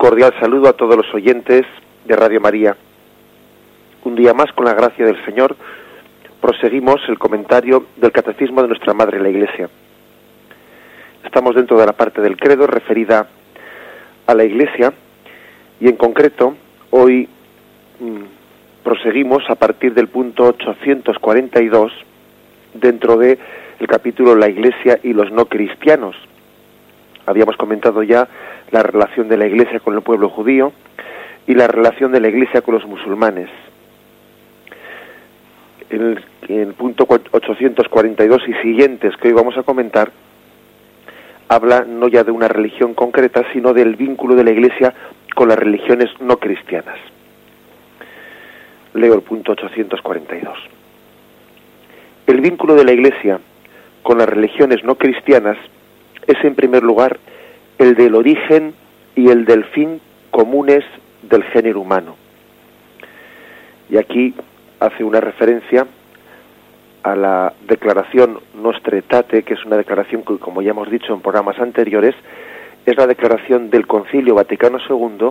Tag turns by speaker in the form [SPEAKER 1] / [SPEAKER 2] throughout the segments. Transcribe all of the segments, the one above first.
[SPEAKER 1] cordial saludo a todos los oyentes de Radio María. Un día más, con la gracia del Señor, proseguimos el comentario del Catecismo de nuestra Madre la Iglesia. Estamos dentro de la parte del credo referida a la Iglesia y en concreto hoy mm, proseguimos a partir del punto 842 dentro de el capítulo La Iglesia y los no cristianos. Habíamos comentado ya la relación de la Iglesia con el pueblo judío y la relación de la Iglesia con los musulmanes. En el, el punto 842 y siguientes que hoy vamos a comentar, habla no ya de una religión concreta, sino del vínculo de la Iglesia con las religiones no cristianas. Leo el punto 842. El vínculo de la Iglesia con las religiones no cristianas es en primer lugar el del origen y el del fin comunes del género humano. Y aquí hace una referencia a la declaración Nostre Tate, que es una declaración que, como ya hemos dicho en programas anteriores, es la declaración del Concilio Vaticano II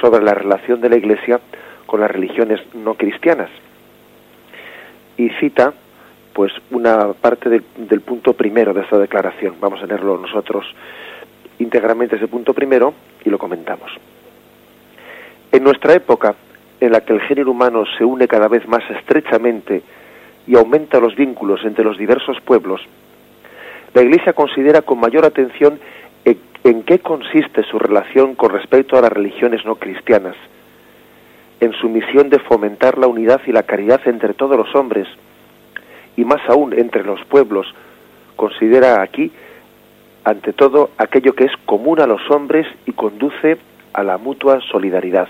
[SPEAKER 1] sobre la relación de la Iglesia con las religiones no cristianas. Y cita, pues, una parte de, del punto primero de esta declaración. Vamos a leerlo nosotros íntegramente ese punto primero y lo comentamos. En nuestra época, en la que el género humano se une cada vez más estrechamente y aumenta los vínculos entre los diversos pueblos, la Iglesia considera con mayor atención en, en qué consiste su relación con respecto a las religiones no cristianas, en su misión de fomentar la unidad y la caridad entre todos los hombres, y más aún entre los pueblos, considera aquí ante todo aquello que es común a los hombres y conduce a la mutua solidaridad.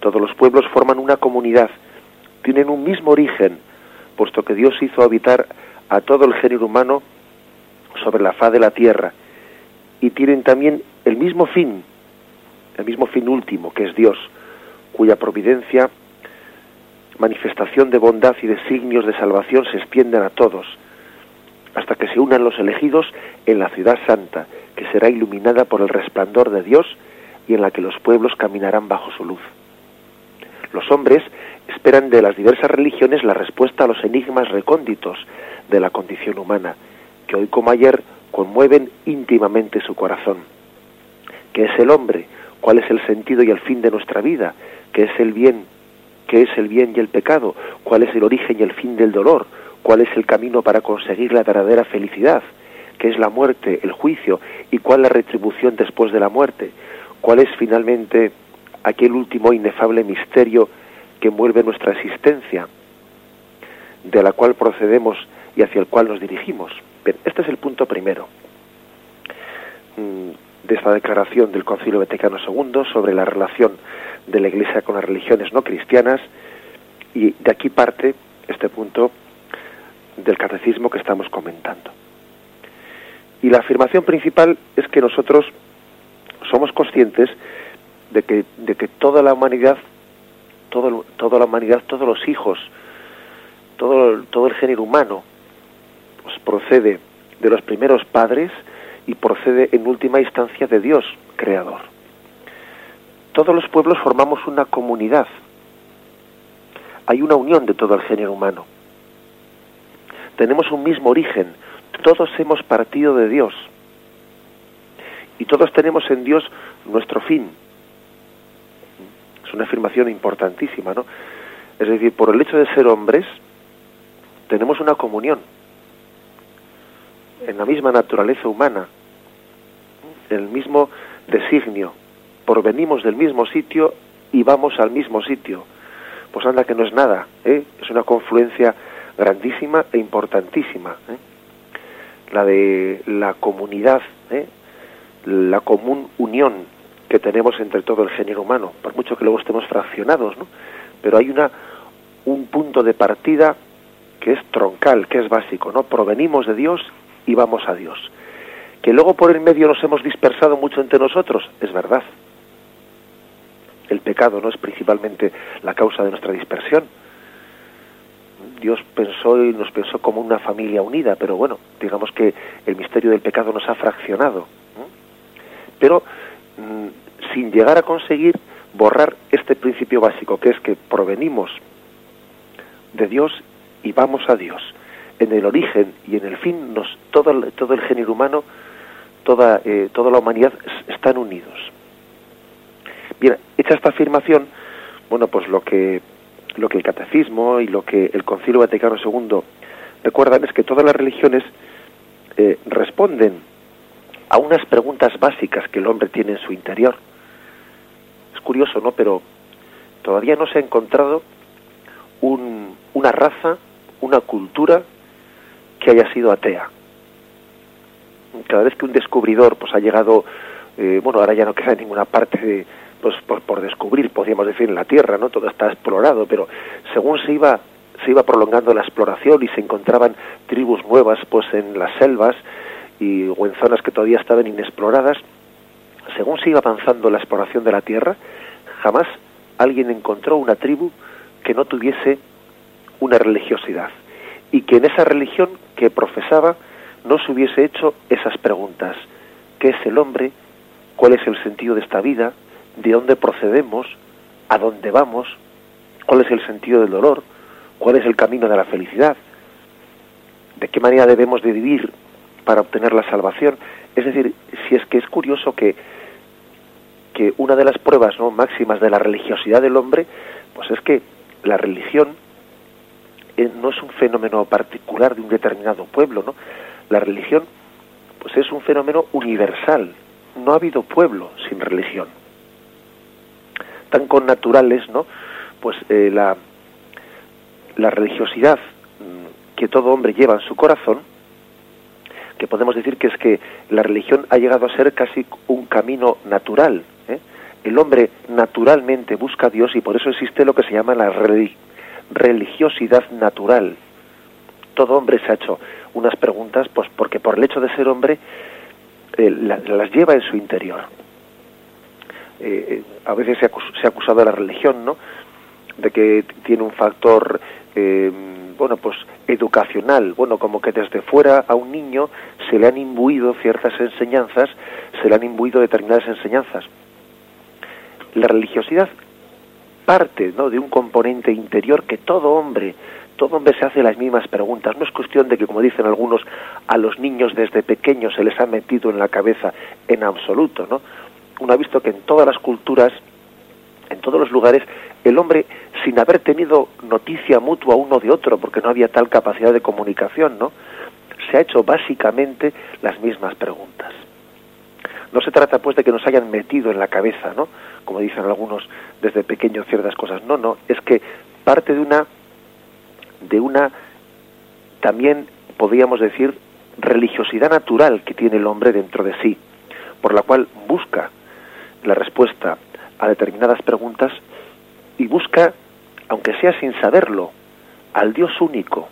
[SPEAKER 1] Todos los pueblos forman una comunidad, tienen un mismo origen, puesto que Dios hizo habitar a todo el género humano sobre la faz de la tierra, y tienen también el mismo fin, el mismo fin último, que es Dios, cuya providencia, manifestación de bondad y designios de salvación se extienden a todos, hasta que se unan los elegidos en la ciudad santa, que será iluminada por el resplandor de Dios y en la que los pueblos caminarán bajo su luz. Los hombres esperan de las diversas religiones la respuesta a los enigmas recónditos de la condición humana, que hoy como ayer conmueven íntimamente su corazón. ¿Qué es el hombre? ¿Cuál es el sentido y el fin de nuestra vida? ¿Qué es el bien? ¿Qué es el bien y el pecado? ¿Cuál es el origen y el fin del dolor? cuál es el camino para conseguir la verdadera felicidad, qué es la muerte, el juicio y cuál la retribución después de la muerte, cuál es finalmente aquel último inefable misterio que envuelve nuestra existencia, de la cual procedemos y hacia el cual nos dirigimos. este es el punto primero mm, de esta declaración del Concilio Vaticano II sobre la relación de la Iglesia con las religiones no cristianas y de aquí parte este punto del catecismo que estamos comentando. Y la afirmación principal es que nosotros somos conscientes de que, de que toda la humanidad, todo, toda la humanidad, todos los hijos, todo, todo el género humano, pues procede de los primeros padres y procede en última instancia de Dios, creador. Todos los pueblos formamos una comunidad. Hay una unión de todo el género humano tenemos un mismo origen, todos hemos partido de Dios y todos tenemos en Dios nuestro fin. Es una afirmación importantísima, ¿no? Es decir, por el hecho de ser hombres, tenemos una comunión en la misma naturaleza humana, el mismo designio, venimos del mismo sitio y vamos al mismo sitio. Pues anda que no es nada, ¿eh? es una confluencia grandísima e importantísima, ¿eh? la de la comunidad, ¿eh? la común unión que tenemos entre todo el género humano, por mucho que luego estemos fraccionados, pero hay una un punto de partida que es troncal, que es básico, ¿no? Provenimos de Dios y vamos a Dios. Que luego por el medio nos hemos dispersado mucho entre nosotros, es verdad. El pecado no es principalmente la causa de nuestra dispersión, Dios pensó y nos pensó como una familia unida, pero bueno, digamos que el misterio del pecado nos ha fraccionado. Pero mm, sin llegar a conseguir borrar este principio básico, que es que provenimos de Dios y vamos a Dios. En el origen y en el fin, nos, todo, el, todo el género humano, toda, eh, toda la humanidad están unidos. Bien, hecha esta afirmación, bueno, pues lo que, lo que el catecismo y lo que el Concilio Vaticano II recuerdan es que todas las religiones eh, responden a unas preguntas básicas que el hombre tiene en su interior. Es curioso, ¿no? Pero todavía no se ha encontrado un, una raza, una cultura que haya sido atea. Cada vez que un descubridor pues ha llegado, eh, bueno, ahora ya no queda en ninguna parte de, pues por, por, descubrir, podríamos decir, en la Tierra, ¿no? Todo está explorado, pero según se iba se iba prolongando la exploración y se encontraban tribus nuevas, pues en las selvas y o en zonas que todavía estaban inexploradas, según se iba avanzando la exploración de la Tierra, jamás alguien encontró una tribu que no tuviese una religiosidad y que en esa religión que profesaba no se hubiese hecho esas preguntas. ¿Qué es el hombre? ¿Cuál es el sentido de esta vida? ¿De dónde procedemos? ¿A dónde vamos? ¿Cuál es el sentido del dolor? ¿Cuál es el camino de la felicidad? ¿De qué manera debemos de vivir para obtener la salvación? Es decir, si es que es curioso que, que una de las pruebas ¿no? máximas de la religiosidad del hombre, pues es que la religión eh, no es un fenómeno particular de un determinado pueblo, ¿no? La religión, pues es un fenómeno universal. No ha habido pueblo sin religión. Tan connaturales, ¿no? Pues eh, la, la religiosidad mm, que todo hombre lleva en su corazón, que podemos decir que es que la religión ha llegado a ser casi un camino natural. ¿eh? El hombre naturalmente busca a Dios y por eso existe lo que se llama la religiosidad natural. Todo hombre se ha hecho unas preguntas, pues porque por el hecho de ser hombre eh, la, las lleva en su interior. Eh, a veces se ha, se ha acusado a la religión, ¿no? De que tiene un factor eh, bueno, pues educacional, bueno, como que desde fuera a un niño se le han imbuido ciertas enseñanzas, se le han imbuido determinadas enseñanzas. La religiosidad parte ¿no? de un componente interior que todo hombre, todo hombre se hace las mismas preguntas. No es cuestión de que, como dicen algunos, a los niños desde pequeños se les ha metido en la cabeza en absoluto, ¿no? Uno ha visto que en todas las culturas, en todos los lugares, el hombre, sin haber tenido noticia mutua uno de otro, porque no había tal capacidad de comunicación, ¿no? Se ha hecho básicamente las mismas preguntas. No se trata pues de que nos hayan metido en la cabeza, ¿no? Como dicen algunos desde pequeños ciertas cosas. No, no, es que parte de una de una también podríamos decir religiosidad natural que tiene el hombre dentro de sí, por la cual busca la respuesta a determinadas preguntas y busca, aunque sea sin saberlo, al Dios único,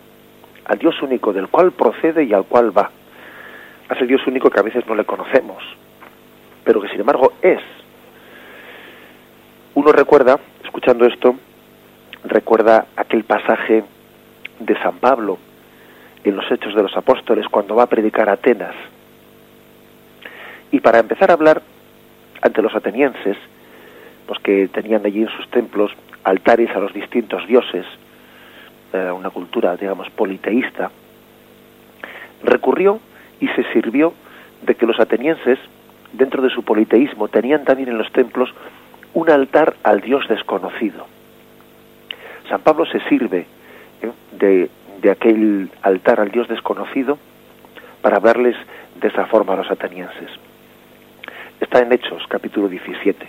[SPEAKER 1] al Dios único del cual procede y al cual va. A ese Dios único que a veces no le conocemos, pero que sin embargo es. Uno recuerda, escuchando esto, recuerda aquel pasaje de San Pablo en los Hechos de los Apóstoles cuando va a predicar a Atenas. Y para empezar a hablar ante los atenienses, pues que tenían allí en sus templos altares a los distintos dioses, era una cultura, digamos, politeísta, recurrió y se sirvió de que los atenienses, dentro de su politeísmo, tenían también en los templos un altar al dios desconocido. San Pablo se sirve ¿eh? de, de aquel altar al dios desconocido para hablarles de esa forma a los atenienses. Está en Hechos, capítulo 17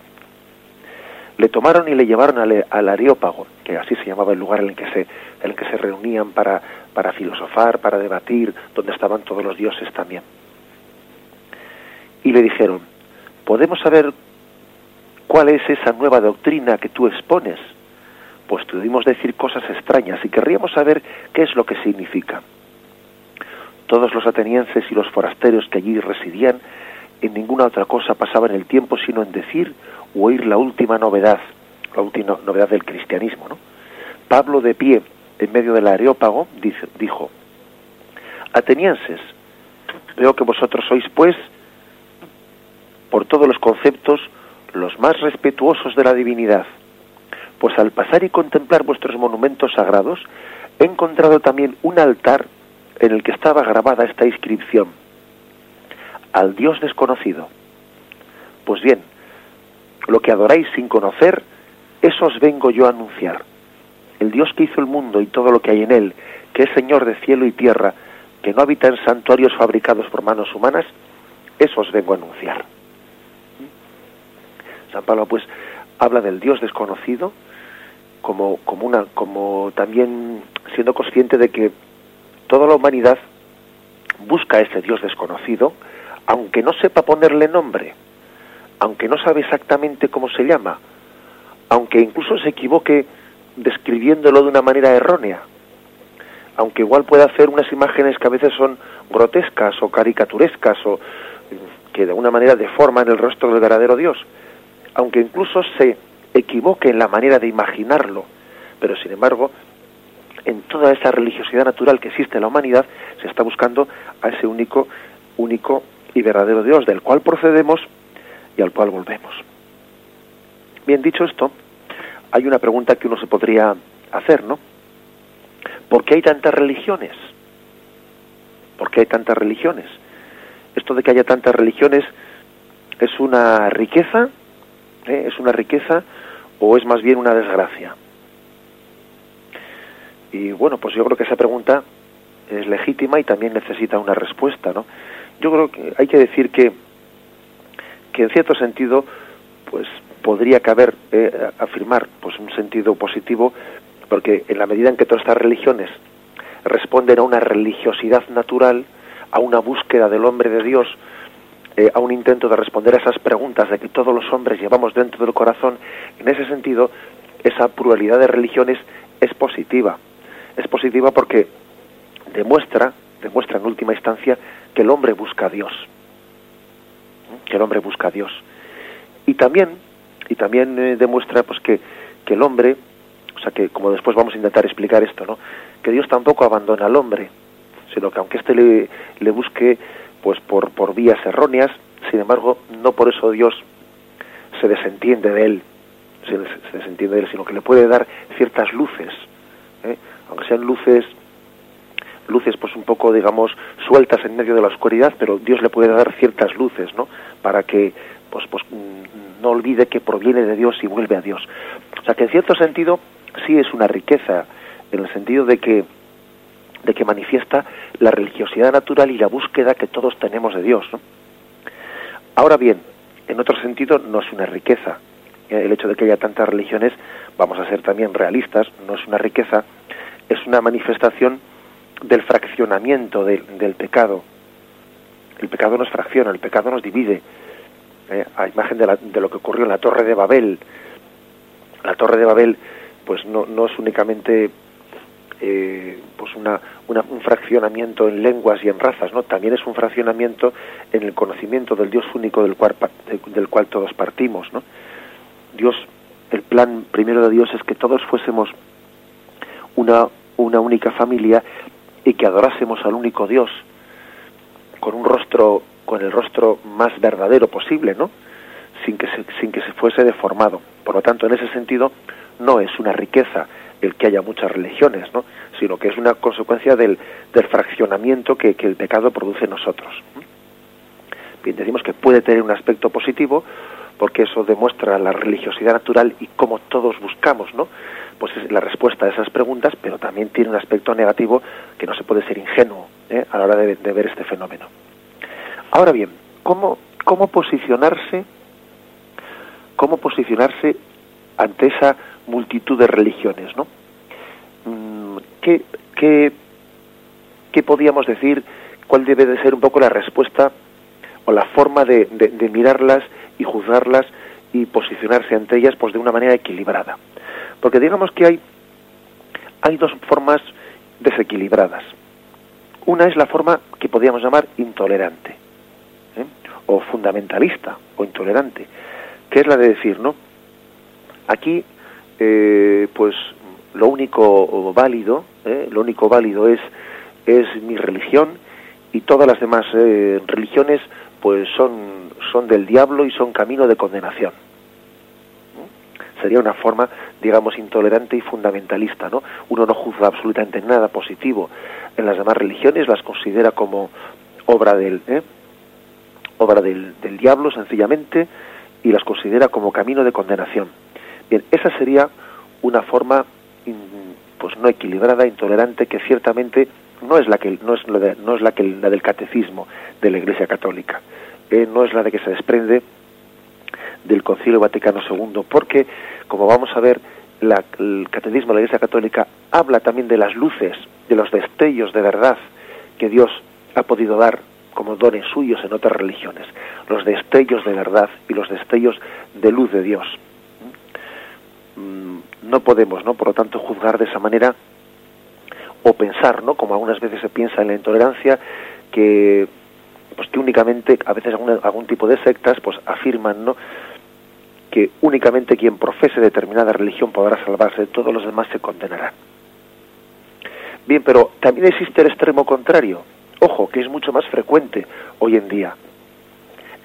[SPEAKER 1] le tomaron y le llevaron al, al, Areópago, que así se llamaba el lugar en el que se, en el que se reunían para, para filosofar, para debatir, donde estaban todos los dioses también. Y le dijeron, ¿podemos saber cuál es esa nueva doctrina que tú expones? Pues pudimos decir cosas extrañas y querríamos saber qué es lo que significa. Todos los atenienses y los forasteros que allí residían en ninguna otra cosa pasaban el tiempo sino en decir o oír la última novedad, la última novedad del cristianismo. ¿no? Pablo de pie en medio del areópago dijo, atenienses, veo que vosotros sois pues por todos los conceptos los más respetuosos de la divinidad. Pues al pasar y contemplar vuestros monumentos sagrados, he encontrado también un altar en el que estaba grabada esta inscripción. Al Dios desconocido. Pues bien, lo que adoráis sin conocer, eso os vengo yo a anunciar. El Dios que hizo el mundo y todo lo que hay en él, que es Señor de cielo y tierra, que no habita en santuarios fabricados por manos humanas, eso os vengo a anunciar. San Pablo pues habla del Dios desconocido como, como una, como también siendo consciente de que toda la humanidad busca a ese Dios desconocido, aunque no sepa ponerle nombre, aunque no sabe exactamente cómo se llama, aunque incluso se equivoque describiéndolo de una manera errónea, aunque igual pueda hacer unas imágenes que a veces son grotescas o caricaturescas o que de alguna manera deforman el rostro del verdadero Dios, aunque incluso se equivoque en la manera de imaginarlo, pero sin embargo, en toda esa religiosidad natural que existe en la humanidad, se está buscando a ese único, único y verdadero Dios, del cual procedemos y al cual volvemos. Bien, dicho esto, hay una pregunta que uno se podría hacer, ¿no? ¿Por qué hay tantas religiones? ¿Por qué hay tantas religiones? Esto de que haya tantas religiones es una riqueza, ¿Eh? es una riqueza o es más bien una desgracia. Y bueno, pues yo creo que esa pregunta es legítima y también necesita una respuesta, ¿no? Yo creo que hay que decir que que en cierto sentido, pues podría caber eh, afirmar pues un sentido positivo porque en la medida en que todas estas religiones responden a una religiosidad natural, a una búsqueda del hombre de Dios, eh, a un intento de responder a esas preguntas de que todos los hombres llevamos dentro del corazón, en ese sentido, esa pluralidad de religiones es positiva. Es positiva porque demuestra, demuestra en última instancia, que el hombre busca a Dios. Que el hombre busca a Dios. Y también, y también eh, demuestra pues que, que el hombre o sea que, como después vamos a intentar explicar esto, ¿no? Que Dios tampoco abandona al hombre, sino que aunque éste le, le busque pues por, por vías erróneas, sin embargo, no por eso Dios se desentiende de él, se, desentiende de él, sino que le puede dar ciertas luces, ¿eh? aunque sean luces luces pues un poco digamos sueltas en medio de la oscuridad pero Dios le puede dar ciertas luces no para que pues pues mm, no olvide que proviene de Dios y vuelve a Dios o sea que en cierto sentido sí es una riqueza en el sentido de que de que manifiesta la religiosidad natural y la búsqueda que todos tenemos de Dios. Ahora bien, en otro sentido no es una riqueza. El hecho de que haya tantas religiones, vamos a ser también realistas, no es una riqueza, es una manifestación del fraccionamiento del pecado. El pecado nos fracciona, el pecado nos divide. Eh, a imagen de, de lo que ocurrió en la Torre de Babel. La Torre de Babel pues no, no es únicamente eh, pues una, un fraccionamiento en lenguas y en razas, ¿no? También es un fraccionamiento en el conocimiento del Dios único del cual, del cual todos partimos, ¿no? Dios, el plan primero de Dios es que todos fuésemos una, una única familia y que adorásemos al único Dios con un rostro, con el rostro más verdadero posible, ¿no? Sin que se, sin que se fuese deformado. Por lo tanto, en ese sentido, no es una riqueza el que haya muchas religiones, ¿no? sino que es una consecuencia del, del fraccionamiento que, que, el pecado produce en nosotros. Bien, decimos que puede tener un aspecto positivo porque eso demuestra la religiosidad natural y cómo todos buscamos, ¿no? Pues es la respuesta a esas preguntas, pero también tiene un aspecto negativo que no se puede ser ingenuo ¿eh? a la hora de, de, ver este fenómeno. Ahora bien, ¿cómo, cómo posicionarse, cómo posicionarse ante esa multitud de religiones, ¿no? Mm, ¿Qué, qué, qué podíamos decir? ¿Cuál debe de ser un poco la respuesta o la forma de, de, mirarlas y juzgarlas y posicionarse ante ellas pues de una manera equilibrada? Porque digamos que hay, hay dos formas desequilibradas. Una es la forma que podríamos llamar intolerante, ¿eh? o fundamentalista, o intolerante, que es la de decir, ¿no? Aquí, eh, pues lo único válido, eh, lo único válido es, es mi religión y todas las demás eh, religiones pues son, son del diablo y son camino de condenación. Sería una forma, digamos, intolerante y fundamentalista, ¿no? Uno no juzga absolutamente nada positivo en las demás religiones, las considera como obra del, ¿eh? obra del, del diablo, sencillamente, y las considera como camino de condenación. Bien, esa sería una forma pues no equilibrada, intolerante, que ciertamente no es la que no es la, no es la que la del catecismo de la Iglesia Católica, eh, no es la de que se desprende del Concilio Vaticano II, porque como vamos a ver, la, el catecismo de la Iglesia Católica habla también de las luces, de los destellos de verdad que Dios ha podido dar como dones suyos en otras religiones, los destellos de verdad y los destellos de luz de Dios. Mm, no podemos, ¿no? Por lo tanto, juzgar de esa manera o pensar, ¿no? Como algunas veces se piensa en la intolerancia, que pues que únicamente, a veces algún, algún tipo de sectas, pues afirman, ¿no? que únicamente quien profese determinada religión podrá salvarse, todos los demás se condenarán. Bien, pero también existe el extremo contrario. Ojo, que es mucho más frecuente hoy en día.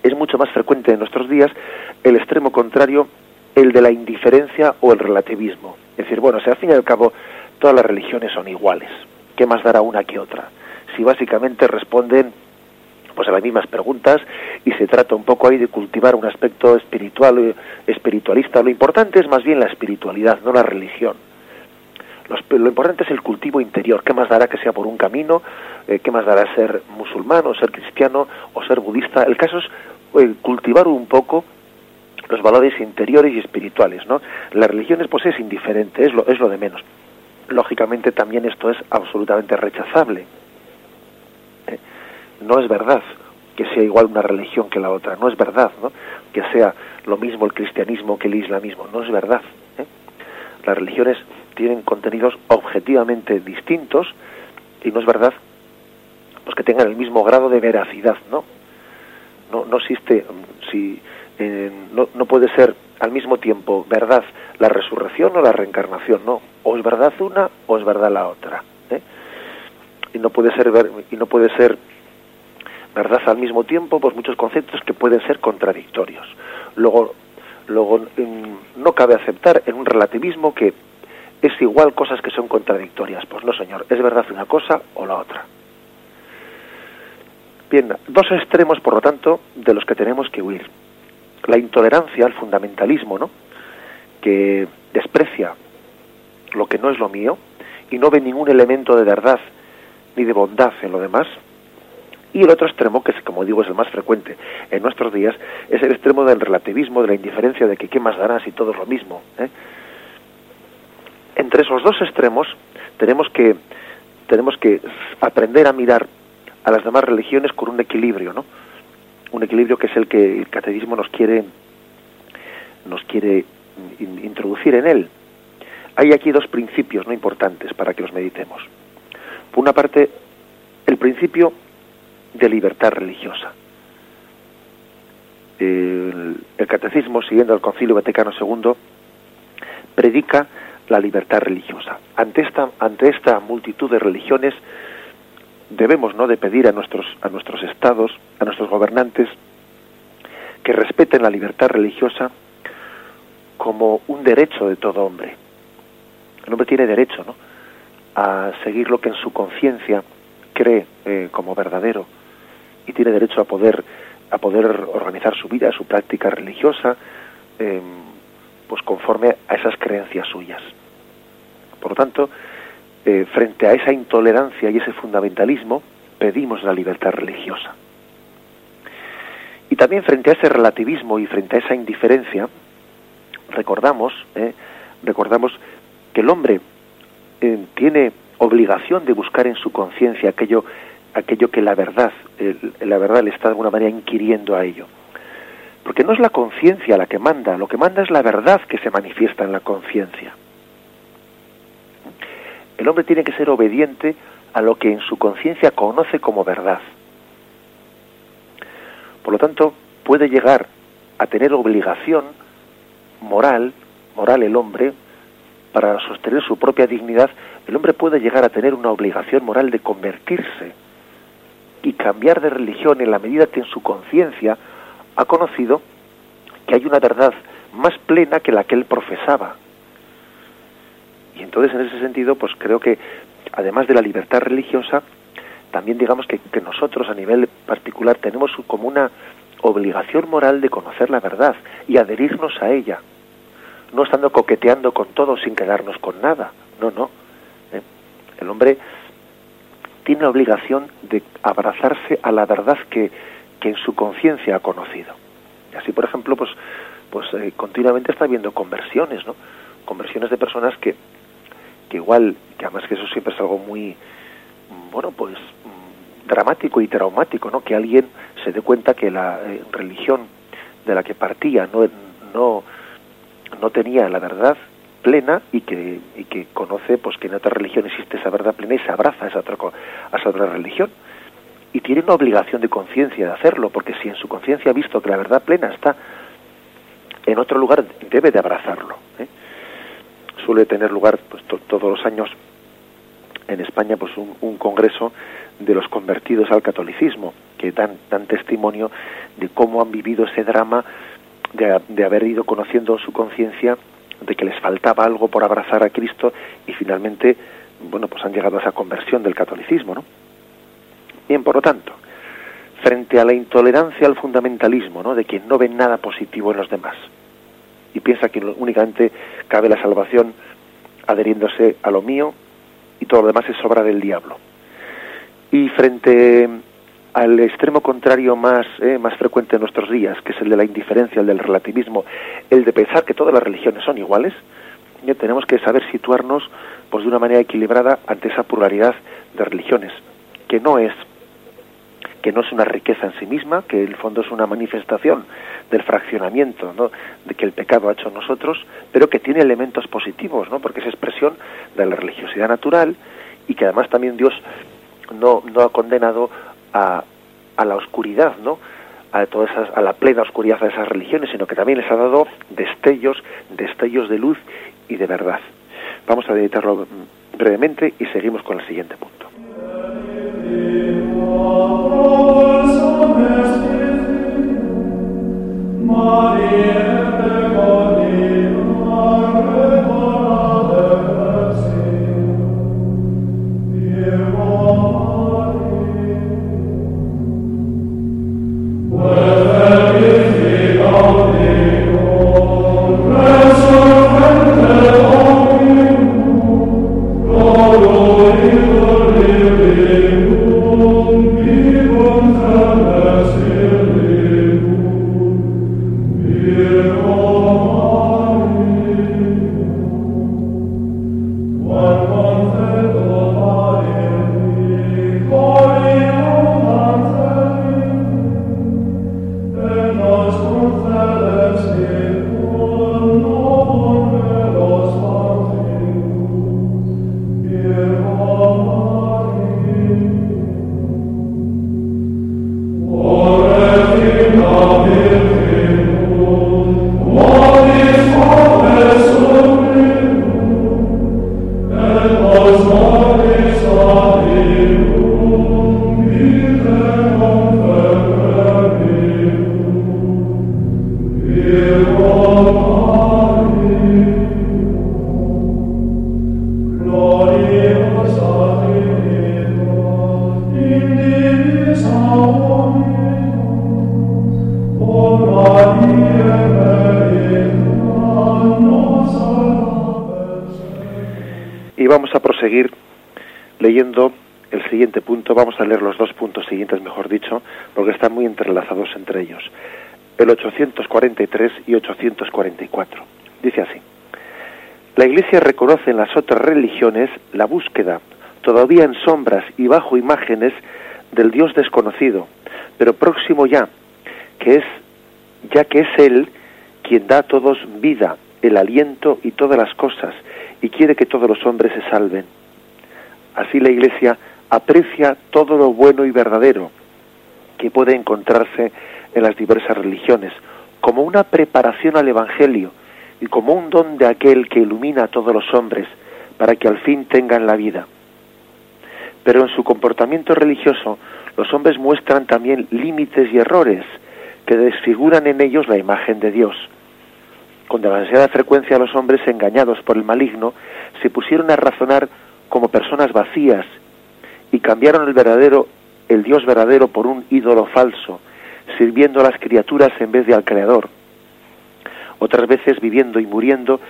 [SPEAKER 1] Es mucho más frecuente en nuestros días el extremo contrario el de la indiferencia o el relativismo. Es decir, bueno, si al fin y al cabo todas las religiones son iguales, ¿qué más dará una que otra? Si básicamente responden pues a las mismas preguntas y se trata un poco ahí de cultivar un aspecto espiritual eh, espiritualista. Lo importante es más bien la espiritualidad, no la religión. lo importante es el cultivo interior. ¿Qué más dará que sea por un camino? Eh, ¿Qué más dará ser musulmán ser cristiano o ser budista? El caso es eh, cultivar un poco los valores interiores y espirituales, ¿no? La religión es, pues es indiferente, es lo, es lo de menos. Lógicamente también esto es absolutamente rechazable. ¿Eh? No es verdad que sea igual una religión que la otra, no es verdad, ¿no? Que sea lo mismo el cristianismo que el islamismo, no es verdad. ¿eh? Las religiones tienen contenidos objetivamente distintos y no es verdad pues que tengan el mismo grado de veracidad, ¿no? No, no existe si no, no puede ser al mismo tiempo verdad la resurrección o la reencarnación, no. O es verdad una o es verdad la otra. ¿eh? Y no puede ser y no puede ser verdad al mismo tiempo, pues muchos conceptos que pueden ser contradictorios. Luego, luego no cabe aceptar en un relativismo que es igual cosas que son contradictorias. Pues no, señor, es verdad una cosa o la otra. Bien, dos extremos, por lo tanto, de los que tenemos que huir la intolerancia, el fundamentalismo, ¿no? que desprecia lo que no es lo mío y no ve ningún elemento de verdad ni de bondad en lo demás. Y el otro extremo, que como digo es el más frecuente en nuestros días, es el extremo del relativismo, de la indiferencia, de que qué más dará si todo es lo mismo. ¿eh? Entre esos dos extremos tenemos que, tenemos que aprender a mirar a las demás religiones con un equilibrio, ¿no? un equilibrio que es el que el catecismo nos quiere nos quiere introducir en él. Hay aquí dos principios no importantes para que los meditemos. Por una parte, el principio de libertad religiosa. El, catecismo, siguiendo el Concilio Vaticano II, predica la libertad religiosa. Ante esta, ante esta multitud de religiones, debemos no de pedir a nuestros a nuestros estados a nuestros gobernantes que respeten la libertad religiosa como un derecho de todo hombre el hombre tiene derecho ¿no? a seguir lo que en su conciencia cree eh, como verdadero y tiene derecho a poder a poder organizar su vida su práctica religiosa eh, pues conforme a esas creencias suyas por lo tanto eh, frente a esa intolerancia y ese fundamentalismo, pedimos la libertad religiosa. Y también frente a ese relativismo y frente a esa indiferencia, recordamos, eh, recordamos que el hombre eh, tiene obligación de buscar en su conciencia aquello, aquello que la verdad, la verdad le está de alguna manera inquiriendo a ello. Porque no es la conciencia la que manda, lo que manda es la verdad que se manifiesta en la conciencia. El hombre tiene que ser obediente a lo que en su conciencia conoce como verdad. Por lo tanto, puede llegar a tener obligación moral, moral el hombre, para sostener su propia dignidad, el hombre puede llegar a tener una obligación moral de convertirse y cambiar de religión en la medida que en su conciencia ha conocido que hay una verdad más plena que la que él profesaba. Y entonces, en ese sentido, pues creo que, además de la libertad religiosa, también digamos que, que nosotros a nivel particular tenemos como una obligación moral de conocer la verdad y adherirnos a ella, no estando coqueteando con todo sin quedarnos con nada, no, no. ¿eh? El hombre tiene la obligación de abrazarse a la verdad que, que en su conciencia ha conocido. Y así, por ejemplo, pues, pues eh, continuamente está habiendo conversiones, ¿no? Conversiones de personas que, que igual, que además que eso siempre es algo muy, bueno, pues mm, dramático y traumático, ¿no? Que alguien se dé cuenta que la eh, religión de la que partía no, no, no tenía la verdad plena y que, y que conoce pues que en otra religión existe esa verdad plena y se abraza a esa otra, a esa otra religión. Y tiene una obligación de conciencia de hacerlo, porque si en su conciencia ha visto que la verdad plena está en otro lugar, debe de abrazarlo. ¿eh? Suele tener lugar pues, todos los años en España pues un, congreso de los convertidos al catolicismo, que dan, dan testimonio de cómo han vivido ese drama de, de haber ido conociendo su conciencia de que les faltaba algo por abrazar a Cristo y finalmente, bueno, pues han llegado a esa conversión del catolicismo, ¿no? Bien, por lo tanto, frente a la intolerancia al fundamentalismo, ¿no? De quien no ve nada positivo en los demás y piensa que únicamente cabe la salvación adheriéndose a lo mío y todo lo demás es obra del diablo. Y frente al extremo contrario más, eh, más frecuente en nuestros días, que es el de la indiferencia, el del relativismo, el de pensar que todas las religiones son iguales, ya tenemos que saber situarnos pues, de una manera equilibrada ante esa pluralidad de religiones, que no es que no es una riqueza en sí misma, que en el fondo es una manifestación del fraccionamiento ¿no? de que el pecado ha hecho en nosotros, pero que tiene elementos positivos, ¿no? porque es expresión de la religiosidad natural y que además también Dios no, no ha condenado a, a la oscuridad, ¿no? a todas esas, a la plena oscuridad de esas religiones, sino que también les ha dado destellos, destellos de luz y de verdad. Vamos a editarlo brevemente y seguimos con el siguiente punto. Vamos Iglesia reconoce en las otras religiones la búsqueda, todavía en sombras y bajo imágenes, del Dios desconocido, pero próximo ya, que es, ya que es Él quien da a todos vida, el aliento y todas las cosas, y quiere que todos los hombres se salven. Así la Iglesia aprecia todo lo bueno y verdadero que puede encontrarse en las diversas religiones, como una preparación al Evangelio y como un don de aquel que ilumina a todos los hombres para que al fin tengan la vida. Pero en su comportamiento religioso los hombres muestran también límites y errores que desfiguran en ellos la imagen de Dios. con demasiada frecuencia los hombres engañados por el maligno se pusieron a razonar como personas vacías y cambiaron el verdadero el Dios verdadero por un ídolo falso, sirviendo a las criaturas en vez de al creador. Otras veces viviendo y muriendo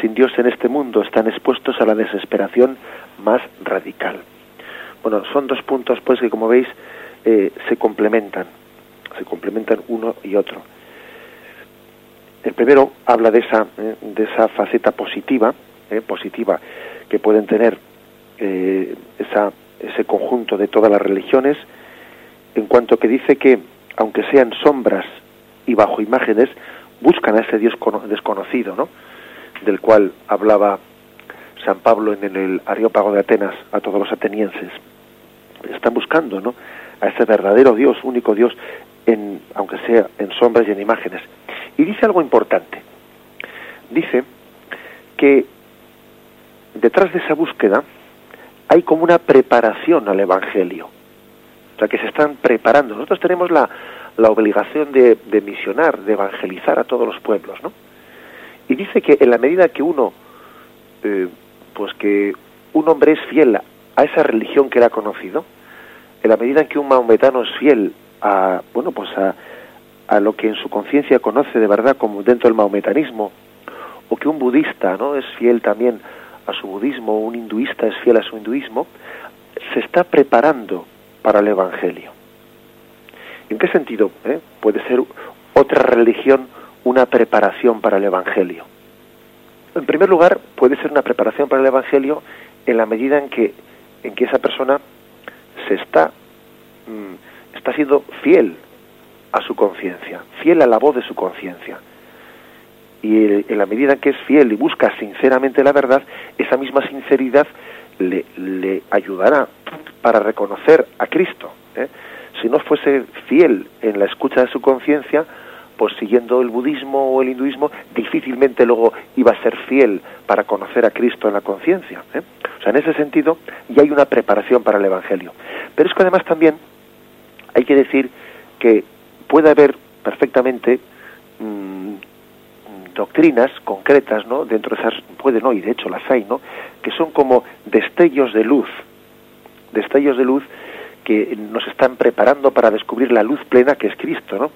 [SPEAKER 1] sin Dios en este mundo están expuestos a la desesperación más radical. Bueno, son dos puntos pues que como veis eh, se complementan, se complementan uno y otro. El primero habla de esa, eh, de esa faceta positiva, eh, positiva que pueden tener esa, ese conjunto de todas las religiones, en cuanto que dice que, aunque sean sombras y bajo imágenes, buscan a ese Dios desconocido, ¿no? del cual hablaba San Pablo en el Areópago de Atenas a todos los atenienses. Están buscando, ¿no? A ese verdadero Dios, único Dios, en, aunque sea en sombras y en imágenes. Y dice algo importante. Dice que detrás de esa búsqueda hay como una preparación al Evangelio. O sea, que se están preparando. Nosotros tenemos la, la obligación de, misionar, de evangelizar a todos los pueblos, ¿no? Y dice que en la medida que uno, eh, pues que un hombre es fiel a esa religión que él ha conocido, en la medida en que un maometano es fiel a, bueno, pues a, lo que en su conciencia conoce de verdad como dentro del maometanismo, o que un budista, ¿no? Es fiel también a su budismo, un hinduista es fiel a su hinduismo, se está preparando para el evangelio. ¿En qué sentido eh? puede ser otra religión una preparación para el Evangelio. En primer lugar, puede ser una preparación para el Evangelio en la medida en que, en que esa persona se está, mm, está siendo fiel a su conciencia, fiel a la voz de su conciencia. Y en la medida en que es fiel y busca sinceramente la verdad, esa misma sinceridad le, le ayudará para reconocer a Cristo. ¿eh? Si no fuese fiel en la escucha de su conciencia, pues siguiendo el budismo o el hinduismo, difícilmente luego iba a ser fiel para conocer a Cristo en la conciencia. ¿eh? O sea, en ese sentido ya hay una preparación para el Evangelio. Pero es que además también hay que decir que puede haber perfectamente mm, doctrinas concretas, ¿no? Dentro de esas, puede no, y de hecho las hay, ¿no? Que son como destellos de luz, destellos de luz que nos están preparando para descubrir la luz plena que es Cristo, ¿no?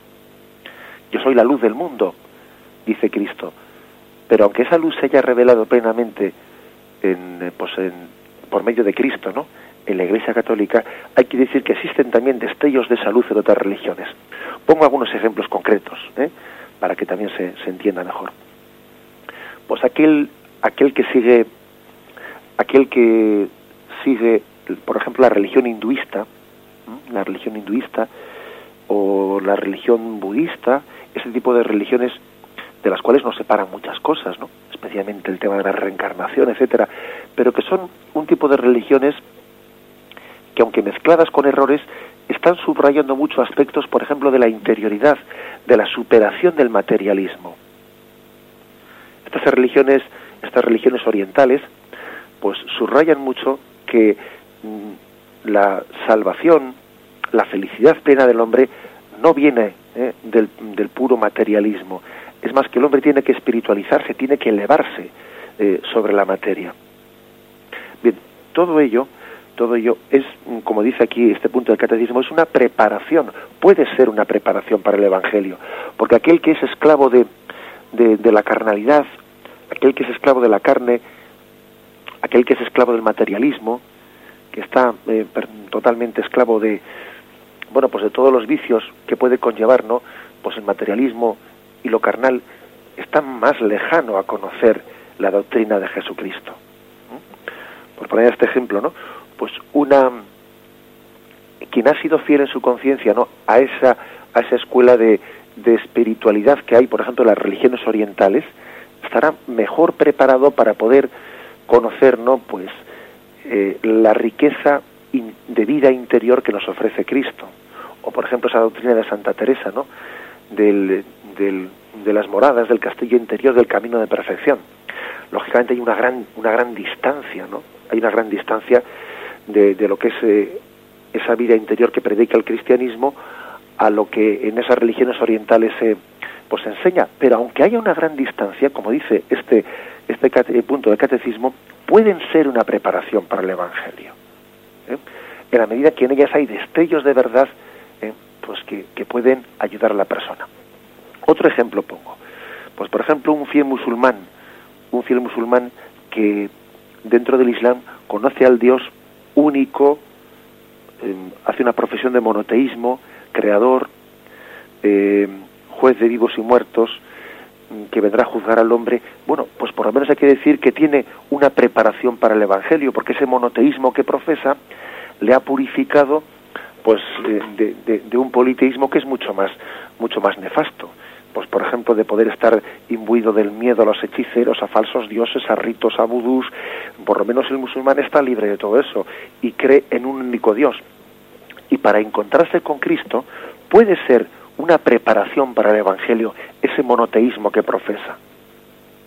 [SPEAKER 1] Yo soy la luz del mundo, dice Cristo. Pero aunque esa luz se haya revelado plenamente en, eh, pues por medio de Cristo, ¿no? En la Iglesia Católica, hay que decir que existen también destellos de esa luz en otras religiones. Pongo algunos ejemplos concretos, ¿eh? para que también se, se entienda mejor. Pues aquel, aquel que sigue, aquel que sigue, por ejemplo, la religión hinduista, la religión hinduista o la religión budista, ese tipo de religiones de las cuales nos separan muchas cosas, ¿no? especialmente el tema de la reencarnación, etcétera, pero que son un tipo de religiones que aunque mezcladas con errores están subrayando muchos aspectos, por ejemplo, de la interioridad, de la superación del materialismo. Estas religiones, estas religiones orientales, pues subrayan mucho que mm, la salvación, la felicidad plena del hombre no viene ¿eh? del, puro materialismo. Es más que el hombre tiene que espiritualizarse, tiene que elevarse eh, sobre la materia. Bien, todo ello, todo ello es, como dice aquí este punto del catecismo, es una preparación, puede ser una preparación para el Evangelio, porque aquel que es esclavo de, de, la carnalidad, aquel que es esclavo de la carne, aquel que es esclavo del materialismo, que está eh, totalmente esclavo de, bueno, pues de todos los vicios que puede conllevar, ¿no? Pues el materialismo y lo carnal está más lejano a conocer la doctrina de Jesucristo. Por poner este ejemplo, ¿no? Pues una quien ha sido fiel en su conciencia, ¿no? A esa a esa escuela de, de espiritualidad que hay, por ejemplo, en las religiones orientales, estará mejor preparado para poder conocer, ¿no? Pues eh, la riqueza de vida interior que nos ofrece Cristo o por ejemplo esa doctrina de Santa Teresa, ¿no? Del, de las moradas, del castillo interior, del camino de perfección. Lógicamente hay una gran, una gran distancia, ¿no? Hay una gran distancia de, de lo que es eh, esa vida interior que predica el cristianismo a lo que en esas religiones orientales se, pues enseña, pero aunque haya una gran distancia, como dice este, este punto del catecismo, pueden ser una preparación para el Evangelio. ¿eh? En la medida que en ellas hay destellos de verdad. Pues que, pueden ayudar a la persona. Otro ejemplo pongo. Pues por ejemplo un fiel musulmán, un fiel musulmán que dentro del Islam conoce al Dios único, em, hace una profesión de monoteísmo, creador, eh, juez de vivos y muertos, mm, que vendrá a juzgar al hombre, bueno, pues por lo menos hay que decir que tiene una preparación para el Evangelio, porque ese monoteísmo que profesa le ha purificado pues de, de, un politeísmo que es mucho más mucho más nefasto pues por ejemplo de poder estar imbuido del miedo a los hechiceros, a falsos dioses, a ritos, a vudús, por lo menos el musulmán está libre de todo eso y cree en un único Dios. Y para encontrarse con Cristo puede ser una preparación para el Evangelio ese monoteísmo que profesa.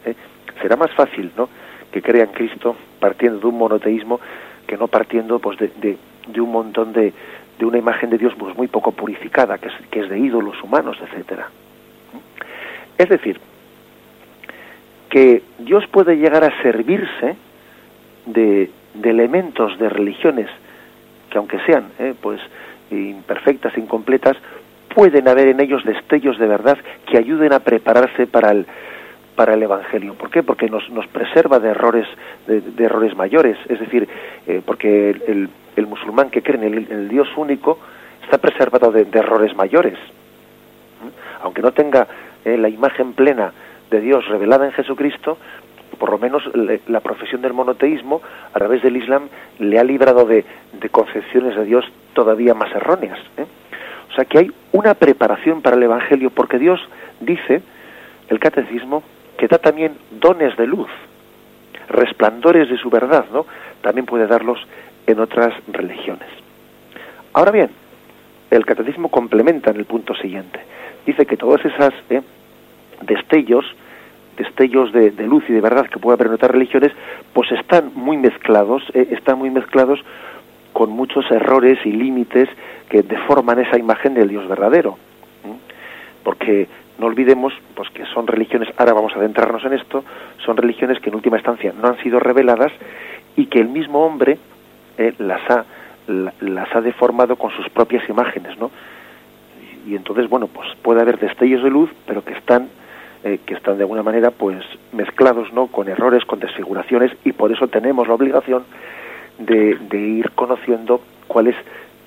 [SPEAKER 1] ¿Eh? Será más fácil, ¿no? Que crea en Cristo partiendo de un monoteísmo que no partiendo pues de, de, un montón de, de una imagen de Dios pues muy poco purificada, que es, que es de ídolos humanos, etcétera. Es decir, que Dios puede llegar a servirse de, de elementos de religiones que aunque sean eh, pues imperfectas, incompletas, pueden haber en ellos destellos de verdad que ayuden a prepararse para el para el evangelio. ¿Por qué? Porque nos, nos preserva de errores de, errores mayores. Es decir, eh, porque el, el, musulmán que cree en el, Dios único está preservado de, errores mayores. Aunque no tenga eh, la imagen plena de Dios revelada en Jesucristo, por lo menos la profesión del monoteísmo a través del Islam le ha librado de, concepciones de Dios todavía más erróneas. ¿eh? O sea que hay una preparación para el Evangelio porque Dios dice, el catecismo, que da también dones de luz, resplandores de su verdad, ¿no? También puede darlos en otras religiones. Ahora bien, el catecismo complementa en el punto siguiente. Dice que todas esas ¿eh? destellos, destellos de, luz y de verdad que puede haber en otras religiones, pues están muy mezclados, eh, están muy mezclados con muchos errores y límites que deforman esa imagen del Dios verdadero. Porque no olvidemos pues que son religiones, ahora vamos a adentrarnos en esto, son religiones que en última instancia no han sido reveladas y que el mismo hombre eh, las ha las ha deformado con sus propias imágenes, ¿no? Y entonces, bueno, pues puede haber destellos de luz, pero que están eh, que están de alguna manera pues mezclados no con errores con desfiguraciones y por eso tenemos la obligación de, ir conociendo cuál es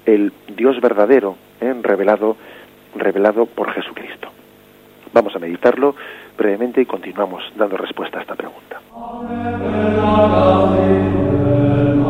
[SPEAKER 1] el Dios verdadero eh, revelado revelado por Jesucristo. Vamos a meditarlo brevemente y continuamos dando respuesta a esta pregunta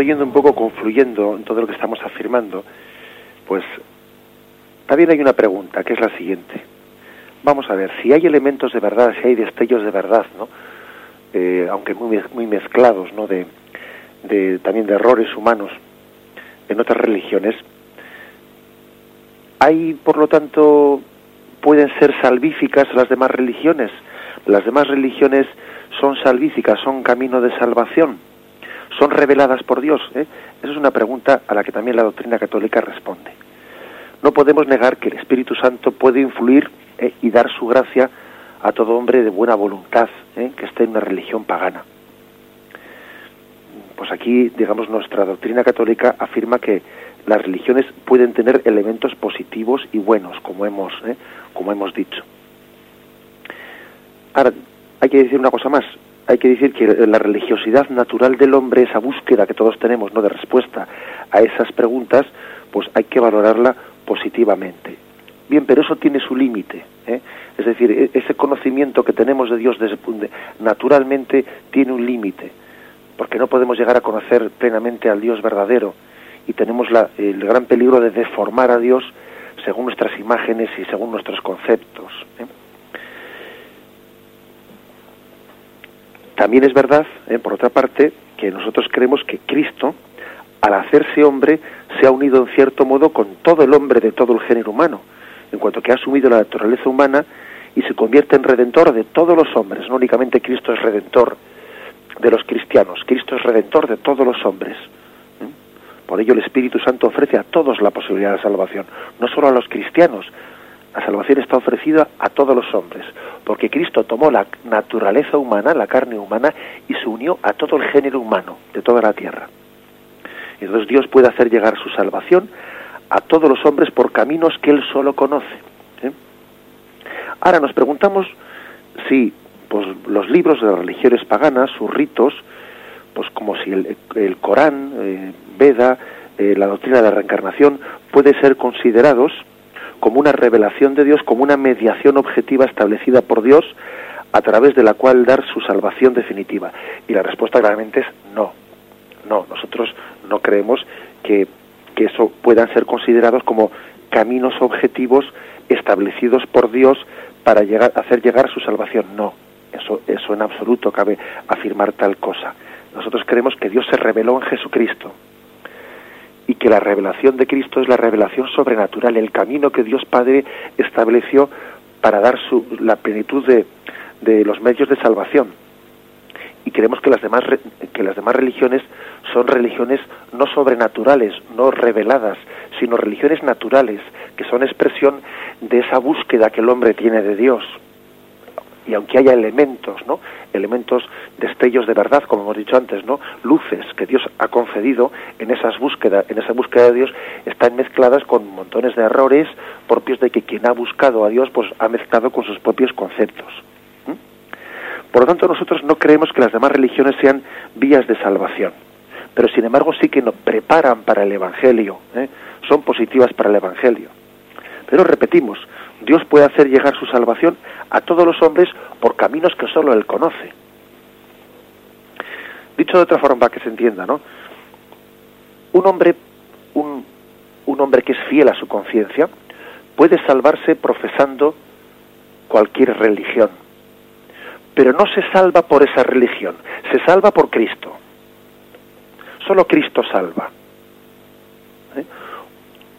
[SPEAKER 1] yendo un poco confluyendo en todo lo que estamos afirmando, pues también hay una pregunta, que es la siguiente. Vamos a ver, si hay elementos de verdad, si hay destellos de verdad, ¿no? Eh, aunque muy, muy mezclados, ¿no? De, de, también de errores humanos en otras religiones, hay, por lo tanto, pueden ser salvíficas las demás religiones. Las demás religiones son salvíficas, son camino de salvación son reveladas por Dios? ¿eh? Esa es una pregunta a la que también la doctrina católica responde. No podemos negar que el Espíritu Santo puede influir ¿eh? y dar su gracia a todo hombre de buena voluntad ¿eh? que esté en una religión pagana. Pues aquí, digamos, nuestra doctrina católica afirma que las religiones pueden tener elementos positivos y buenos, como hemos, como hemos dicho. Ahora, hay que decir una cosa más hay que decir que la religiosidad natural del hombre, esa búsqueda que todos tenemos, ¿no? de respuesta a esas preguntas, pues hay que valorarla positivamente. Bien, pero eso tiene su límite. ¿eh? Es decir, e-, ese conocimiento que tenemos de Dios naturalmente tiene un límite, porque no podemos llegar a conocer plenamente al Dios verdadero y tenemos la, el gran peligro de deformar a Dios según nuestras imágenes y según nuestros conceptos. ¿eh? También es verdad, ¿eh? por otra parte, que nosotros creemos que Cristo, al hacerse hombre, se ha unido en cierto modo con todo el hombre de todo el género humano, en cuanto que ha asumido la naturaleza humana y se convierte en redentor de todos los hombres. No únicamente Cristo es redentor de los cristianos, Cristo es redentor de todos los hombres. ¿eh? Por ello el Espíritu Santo ofrece a todos la posibilidad de salvación, no solo a los cristianos. La salvación está ofrecida a todos los hombres, porque Cristo tomó la naturaleza humana, la carne humana, y se unió a todo el género humano de toda la tierra. Entonces Dios puede hacer llegar su salvación a todos los hombres por caminos que Él solo conoce. ¿eh? Ahora nos preguntamos si pues, los libros de las religiones paganas, sus ritos, pues como si el, Corán, eh, Veda, eh, la doctrina de la reencarnación, puede ser considerados como una revelación de Dios, como una mediación objetiva establecida por Dios a través de la cual dar su salvación definitiva. Y la respuesta claramente es no. No, nosotros no creemos que, que eso puedan ser considerados como caminos objetivos establecidos por Dios para llegar, hacer llegar su salvación. No, eso, eso en absoluto cabe afirmar tal cosa. Nosotros creemos que Dios se reveló en Jesucristo y que la revelación de Cristo es la revelación sobrenatural, el camino que Dios Padre estableció para dar su, la plenitud de, de los medios de salvación y creemos que las demás que las demás religiones son religiones no sobrenaturales, no reveladas, sino religiones naturales, que son expresión de esa búsqueda que el hombre tiene de Dios. Y aunque haya elementos, ¿no? Elementos destellos de verdad, como hemos dicho antes, ¿no? Luces que Dios ha concedido en esas búsquedas, en esa búsqueda de Dios están mezcladas con montones de errores propios de que quien ha buscado a Dios pues ha mezclado con sus propios conceptos. Por lo tanto, nosotros no creemos que las demás religiones sean vías de salvación, pero sin embargo sí que nos preparan para el Evangelio, ¿eh? son positivas para el Evangelio. Pero repetimos, Dios puede hacer llegar su salvación a todos los hombres por caminos que solo Él conoce. Dicho de otra forma para que se entienda, ¿no? Un hombre, un, un hombre que es fiel a su conciencia, puede salvarse profesando cualquier religión pero no se salva por esa religión, se salva por Cristo. Solo Cristo salva.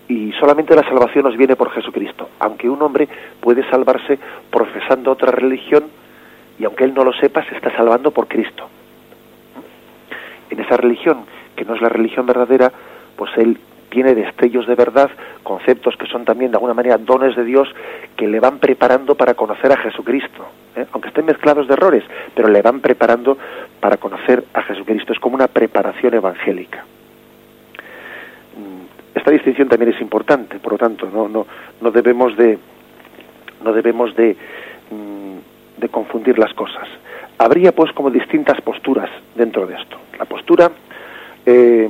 [SPEAKER 1] Y solamente la salvación nos viene por Jesucristo, aunque un hombre puede salvarse profesando otra religión y aunque él no lo sepa, se está salvando por Cristo. En esa religión, que no es la religión verdadera, pues él tiene destellos de verdad, conceptos que son también de alguna manera dones de Dios que le van preparando para conocer a Jesucristo, ¿eh? aunque estén mezclados de errores, pero le van preparando para conocer a Jesucristo. Es como una preparación evangélica. Esta distinción también es importante, por lo tanto, no, no, no debemos de no debemos de, mm, confundir las cosas. Habría pues como distintas posturas dentro de esto. La postura eh,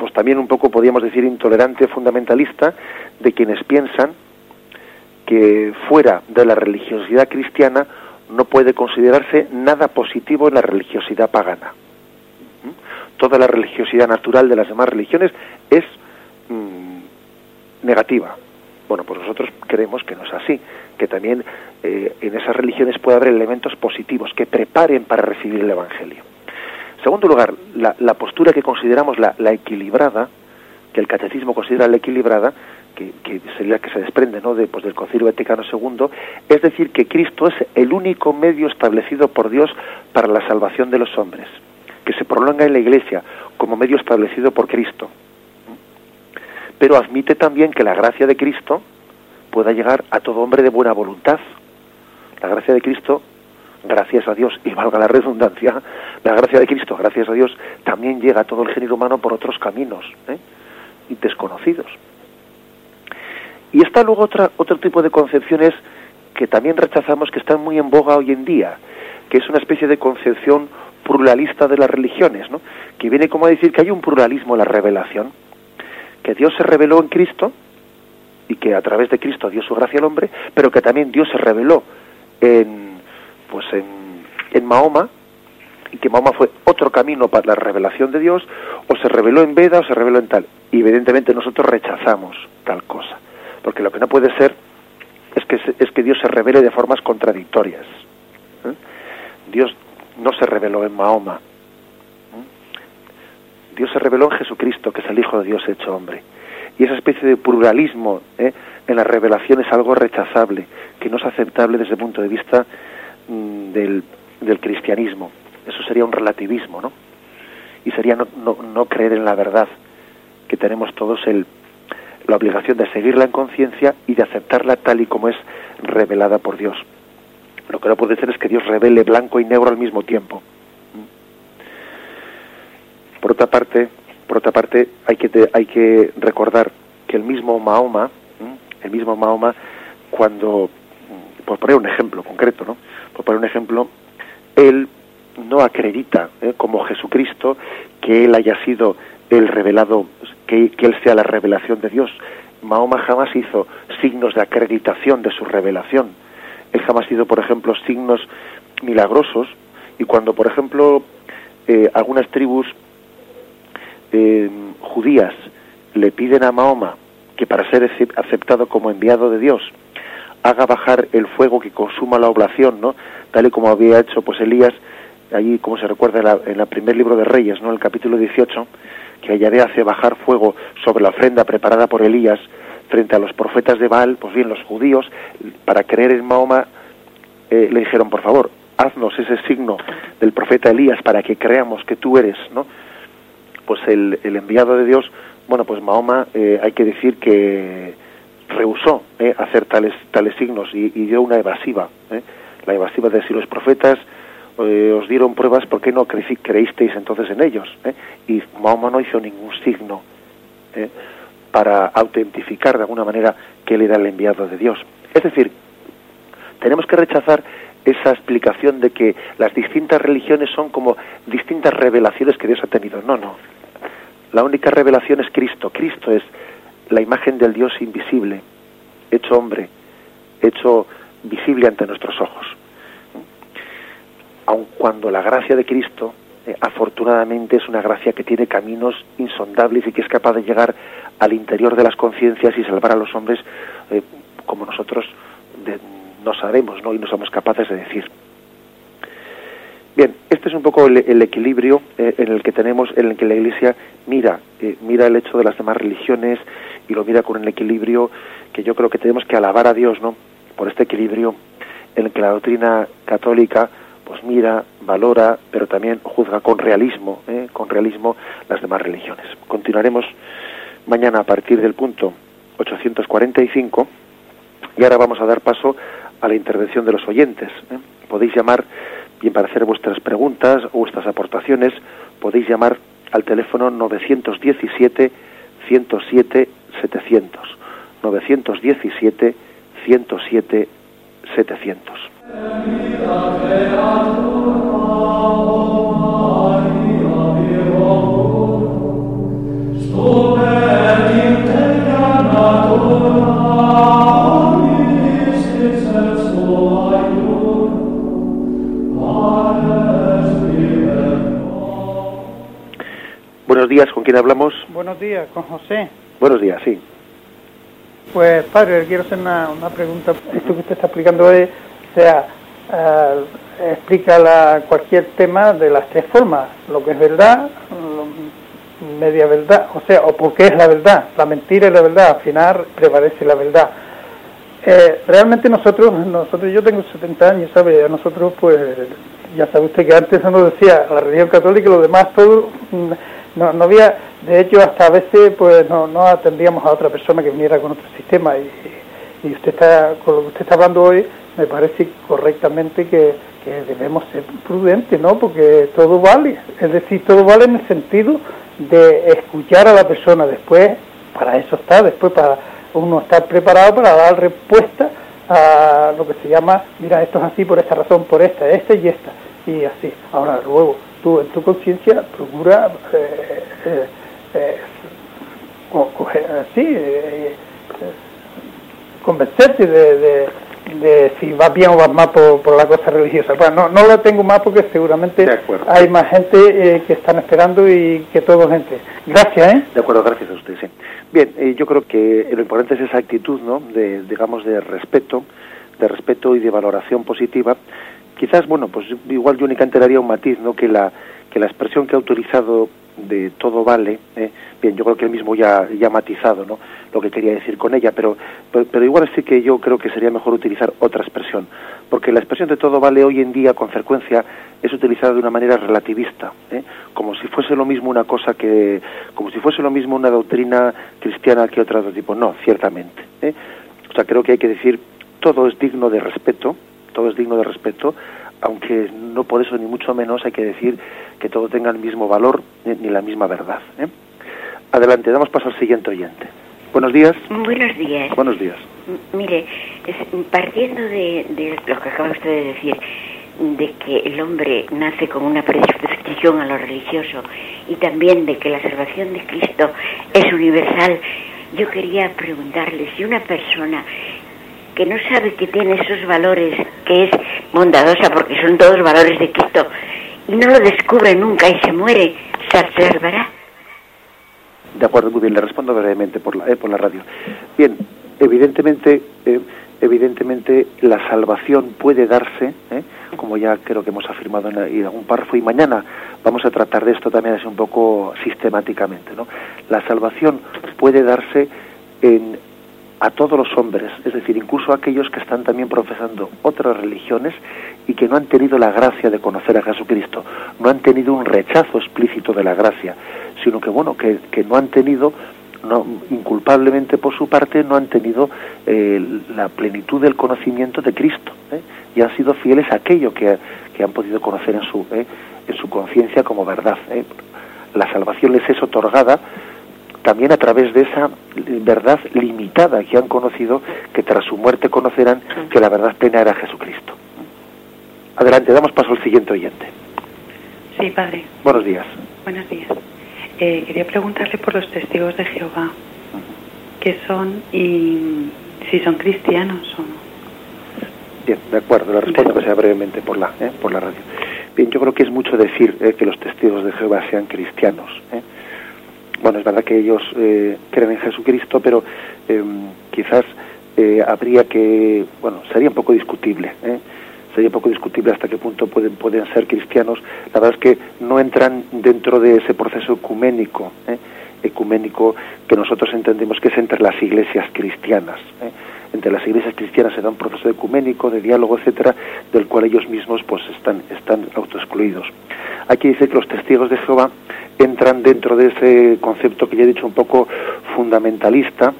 [SPEAKER 1] pues también un poco podríamos decir intolerante, fundamentalista, de quienes piensan que fuera de la religiosidad cristiana no puede considerarse nada positivo en la religiosidad pagana. ¿Mm? Toda la religiosidad natural de las demás religiones es mm, negativa. Bueno, pues nosotros creemos que no es así, que también eh, en esas religiones puede haber elementos positivos que preparen para recibir el Evangelio. Segundo lugar, la, postura que consideramos la, equilibrada, que el catecismo considera la equilibrada, que, sería que se desprende ¿no? de, pues, del Concilio Vaticano II, es decir, que Cristo es el único medio establecido por Dios para la salvación de los hombres, que se prolonga en la Iglesia como medio establecido por Cristo. Pero admite también que la gracia de Cristo pueda llegar a todo hombre de buena voluntad. La gracia de Cristo gracias a Dios, y valga la redundancia, la gracia de Cristo, gracias a Dios, también llega a todo el género humano por otros caminos ¿eh? y desconocidos. Y está luego otra, otro tipo de concepciones que también rechazamos, que están muy en boga hoy en día, que es una especie de concepción pluralista de las religiones, ¿no? que viene como a decir que hay un pluralismo en la revelación, que Dios se reveló en Cristo, y que a través de Cristo dio su gracia al hombre, pero que también Dios se reveló en, pues en, en Mahoma, y que Mahoma fue otro camino para la revelación de Dios, o se reveló en Veda o se reveló en tal. Y evidentemente nosotros rechazamos tal cosa, porque lo que no puede ser es que, es que Dios se revele de formas contradictorias. ¿eh? Dios no se reveló en Mahoma. Dios se reveló en Jesucristo, que es el Hijo de Dios hecho hombre. Y esa especie de pluralismo ¿eh? en la revelación es algo rechazable, que no es aceptable desde el punto de vista mm, del, del cristianismo. Eso sería un relativismo, ¿no? Y sería no, no, no creer en la verdad, que tenemos todos el, la obligación de seguirla en conciencia y de aceptarla tal y como es revelada por Dios. Lo que no puede ser es que Dios revele blanco y negro al mismo tiempo. Otra parte, por otra parte hay que hay que recordar que el mismo Mahoma, el mismo Mahoma cuando por poner un ejemplo concreto, ¿no? Por poner un ejemplo, él no acredita ¿eh? como Jesucristo que él haya sido el revelado, que, que, él sea la revelación de Dios. Mahoma jamás hizo signos de acreditación de su revelación. Él jamás hizo, por ejemplo, signos milagrosos. Y cuando, por ejemplo, eh, algunas tribus eh, judías le piden a Mahoma que para ser aceptado como enviado de Dios haga bajar el fuego que consuma la oblación, ¿no? Tal y como había hecho pues Elías allí, como se recuerda en, el primer libro de Reyes, ¿no? El capítulo 18, que Yahvé hace bajar fuego sobre la ofrenda preparada por Elías frente a los profetas de Baal, pues bien, los judíos, para creer en Mahoma, eh, le dijeron, por favor, haznos ese signo del profeta Elías para que creamos que tú eres, ¿no? Pues el, el enviado de Dios, bueno, pues Mahoma, eh, hay que decir que rehusó eh, hacer tales, tales signos y, dio una evasiva, ¿eh? la evasiva de si los profetas eh, os dieron pruebas, ¿por qué no creísteis entonces en ellos? Y Mahoma no hizo ningún signo para autentificar de alguna manera que él era el enviado de Dios. Es decir, tenemos que rechazar esa explicación de que las distintas religiones son como distintas revelaciones que Dios ha tenido. No, no. La única revelación es Cristo. Cristo es la imagen del Dios invisible, hecho hombre, hecho visible ante nuestros ojos aun cuando la gracia de Cristo eh, afortunadamente es una gracia que tiene caminos insondables y que es capaz de llegar al interior de las conciencias y salvar a los hombres eh, como nosotros de, no sabemos ¿no? y no somos capaces de decir. Bien, este es un poco el, equilibrio eh, en el que tenemos, en el que la Iglesia mira, eh, mira el hecho de las demás religiones y lo mira con el equilibrio que yo creo que tenemos que alabar a Dios, ¿no? Por este equilibrio en el que la doctrina católica pues mira, valora, pero también juzga con realismo, ¿eh? con realismo las demás religiones. Continuaremos mañana a partir del punto 845 y ahora vamos a dar paso a la intervención de los oyentes. ¿eh? Podéis llamar, bien para hacer vuestras preguntas o vuestras aportaciones, podéis llamar al teléfono 917 107 700. 917 107 700. Buenos días, ¿con quién hablamos?
[SPEAKER 2] Buenos días, con José.
[SPEAKER 1] Buenos días, sí.
[SPEAKER 2] Pues padre, quiero hacer una, una pregunta. Esto que usted está explicando hoy o sea, eh, explica la, cualquier tema de las tres formas, lo que es verdad, media verdad, o sea, o porque es la verdad, la mentira es la verdad, al final prevalece la verdad. Eh, realmente nosotros, nosotros, yo tengo 70 años, ¿sabe? Nosotros, pues, ya sabe usted que antes nos decía la religión católica y lo demás, todo, mm, no, no había, de hecho, hasta a veces, pues, no, no atendíamos a otra persona que viniera con otro sistema y, y usted está, con lo que usted está hablando hoy, me parece correctamente que, debemos ser prudentes, ¿no? Porque todo vale, es decir, todo vale en el sentido de escuchar a la persona después, para eso está, después para uno estar preparado para dar respuesta a lo que se llama, mira, esto es así por esta razón, por esta, esta y esta, y así. Ahora, luego, tú en tu conciencia procura eh, eh, eh, coger, sí, convencerte de, de, si vas bien o vas mal por, la cosa religiosa. Bueno, no, no lo tengo más porque seguramente hay más gente eh, que están esperando y que todo gente. Gracias, ¿eh?
[SPEAKER 1] De acuerdo, gracias a usted, sí. Bien, eh, yo creo que lo importante es esa actitud, ¿no? De, digamos, de respeto, de respeto y de valoración positiva. Quizás, bueno, pues igual yo únicamente daría un matiz, ¿no? Que la, que la expresión que ha utilizado de todo vale, ¿eh? bien, yo creo que él mismo ya, ya ha matizado ¿no? lo que quería decir con ella, pero, pero, igual sí que yo creo que sería mejor utilizar otra expresión, porque la expresión de todo vale hoy en día con frecuencia es utilizada de una manera relativista, ¿eh? como si fuese lo mismo una cosa que, como si fuese lo mismo una doctrina cristiana que otra de tipo. No, ciertamente. ¿eh? O sea, creo que hay que decir todo es digno de respeto, todo es digno de respeto, aunque no por eso ni mucho menos hay que decir que todo tenga el mismo valor ni la misma verdad. ¿eh? Adelante, damos paso al siguiente oyente. Buenos días.
[SPEAKER 3] Buenos días.
[SPEAKER 1] Buenos días.
[SPEAKER 3] mire, partiendo de, lo que acaba usted de decir, de que el hombre nace con una predisposición a lo religioso y también de que la salvación de Cristo es universal, yo quería preguntarle si una persona que no sabe que tiene esos valores, que es bondadosa porque son todos valores de Cristo, y no lo descubre nunca y se muere, ¿se observará?
[SPEAKER 1] De acuerdo, muy bien, le respondo brevemente por la, eh, por la radio. Bien, evidentemente, eh, evidentemente la salvación puede darse, eh, como ya creo que hemos afirmado en, algún párrafo, y mañana vamos a tratar de esto también así un poco sistemáticamente. ¿no? La salvación puede darse en a todos los hombres, es decir, incluso a aquellos que están también profesando otras religiones y que no han tenido la gracia de conocer a Jesucristo, no han tenido un rechazo explícito de la gracia, sino que bueno, que, no han tenido no, inculpablemente por su parte no han tenido eh, la plenitud del conocimiento de Cristo ¿eh? y han sido fieles a aquello que, han podido conocer en su, ¿eh? en su conciencia como verdad. La salvación les es otorgada también a través de esa verdad limitada que han conocido, que tras su muerte conocerán que la verdad plena era Jesucristo. Adelante, damos paso al siguiente oyente.
[SPEAKER 4] Sí, padre.
[SPEAKER 1] Buenos días.
[SPEAKER 4] Buenos días. Eh, quería preguntarle por los testigos de Jehová. ¿Qué son y si son cristianos o no?
[SPEAKER 1] Bien, de acuerdo, le respondo que sea brevemente por la, eh, por la radio. Bien, yo creo que es mucho decir eh, que los testigos de Jehová sean cristianos. ¿eh? Bueno, es verdad que ellos eh, creen en Jesucristo, pero em, quizás eh, habría que, bueno, sería un poco discutible, ¿eh? sería un poco discutible hasta qué punto pueden, ser cristianos. La verdad es que no entran dentro de ese proceso ecuménico, ecuménico que nosotros entendemos que es entre las iglesias cristianas. Entre las iglesias cristianas se un proceso ecuménico, de diálogo, etcétera, del cual ellos mismos pues están, están autoexcluidos. Aquí dice que los testigos de Jehová entran dentro de ese concepto que ya he dicho un poco fundamentalista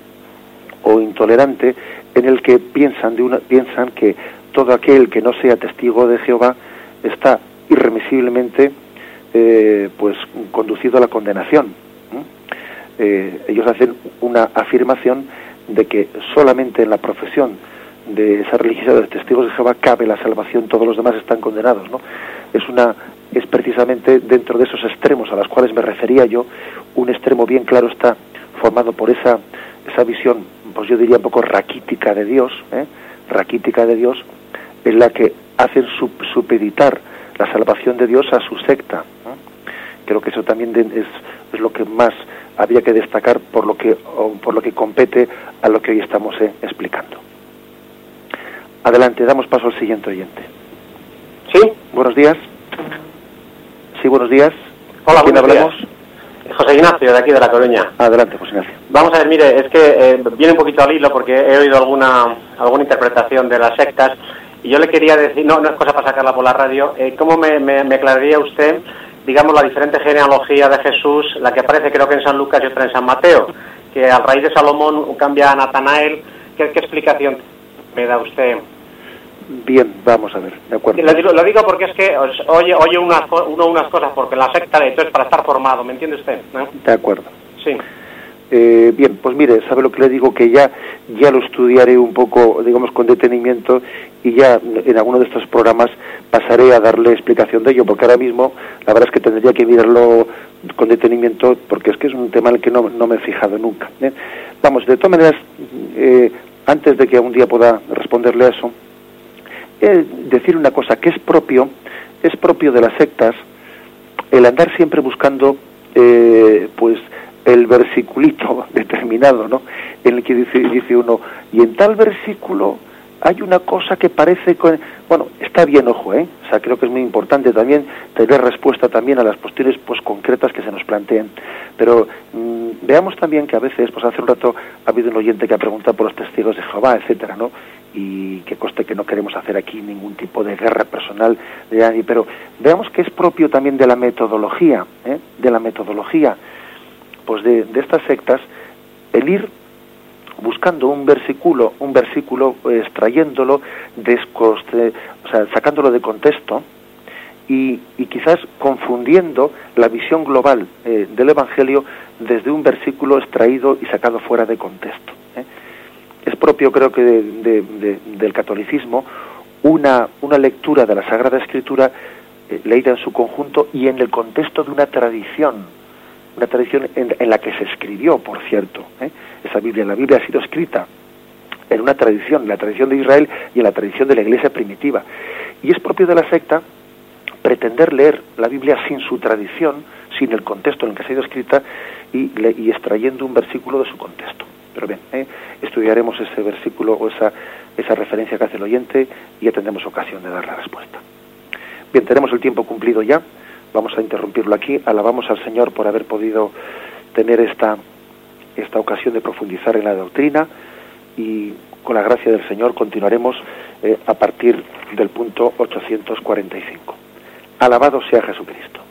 [SPEAKER 1] o intolerante, en el que piensan, de una, piensan que todo aquel que no sea testigo de Jehová está irremisiblemente eh, pues conducido a la condenación. Eh, ellos hacen una afirmación de que solamente en la profesión de esa religiosidad de testigos de Jehová cabe la salvación, todos los demás están condenados, ¿no? Es una es precisamente dentro de esos extremos a los cuales me refería yo, un extremo bien claro está formado por esa esa visión, pues yo diría un poco raquítica de Dios, ¿eh? raquítica de Dios, en la que hacen supeditar la salvación de Dios a su secta. Creo que eso también es, es lo que más habría que destacar por lo que, por lo que compete a lo que hoy estamos eh, explicando. Adelante, damos paso al siguiente oyente. Buenos días. Sí, buenos días.
[SPEAKER 5] Hola, ¿Quién hablamos? José Ignacio, de aquí de La Coruña.
[SPEAKER 1] Adelante, José Ignacio.
[SPEAKER 5] Vamos a ver, mire, es que eh, viene un poquito al hilo porque he oído alguna, alguna interpretación de las sectas y yo le quería decir, no, no es cosa para sacarla por la radio, eh, ¿cómo me, me, me aclararía usted digamos, la diferente genealogía de Jesús, la que aparece creo que en San Lucas y otra en San Mateo, que al raíz de Salomón cambia a Natanael. ¿Qué, explicación me da usted?
[SPEAKER 1] Bien, vamos a ver, de acuerdo.
[SPEAKER 5] Lo digo, porque es que oye, oye unas, uno unas cosas, porque la secta de esto es para estar formado, ¿me entiende usted?
[SPEAKER 1] De acuerdo.
[SPEAKER 5] Sí.
[SPEAKER 1] Eh, bien, pues mire, sabe lo que le digo, que ya, ya lo estudiaré un poco, digamos, con detenimiento y ya en alguno de estos programas pasaré a darle explicación de ello, porque ahora mismo la verdad es que tendría que mirarlo con detenimiento, porque es que es un tema en el que no, me he fijado nunca. ¿eh? Vamos, de todas maneras, eh, antes de que un día pueda responderle a eso, eh, decir una cosa que es propio, es propio de las sectas, el andar siempre buscando, eh, pues, el versiculito determinado, ¿no? En el que dice, dice uno, y en tal versículo hay una cosa que parece bueno está bien ojo eh o sea creo que es muy importante también tener respuesta también a las cuestiones pues concretas que se nos planteen. Pero mm, veamos también que a veces pues hace un rato ha habido un oyente que ha preguntado por los testigos de Jehová etcétera no y que coste que no queremos hacer aquí ningún tipo de guerra personal de nadie pero veamos que es propio también de la metodología ¿eh? de la metodología pues de, de estas sectas el ir buscando un versículo, un versículo, eh, extrayéndolo, descoste, o sea, sacándolo de contexto y, quizás confundiendo la visión global eh, del Evangelio desde un versículo extraído y sacado fuera de contexto. ¿eh? Es propio, creo que, del catolicismo una, una lectura de la Sagrada Escritura leída en su conjunto y en el contexto de una tradición, una tradición en, la que se escribió, por cierto. ¿eh? Esa Biblia, la Biblia ha sido escrita en una tradición, la tradición de Israel y en la tradición de la Iglesia primitiva. Y es propio de la secta pretender leer la Biblia sin su tradición, sin el contexto en el que ha sido escrita y, y extrayendo un versículo de su contexto. Pero bien, ¿eh? estudiaremos ese versículo o esa, esa referencia que hace el oyente y ya tendremos ocasión de dar la respuesta. Bien, tenemos el tiempo cumplido ya vamos a interrumpirlo aquí. Alabamos al Señor por haber podido tener esta, esta ocasión de profundizar en la doctrina y con la gracia del Señor continuaremos eh, a partir del punto 845. Alabado sea Jesucristo.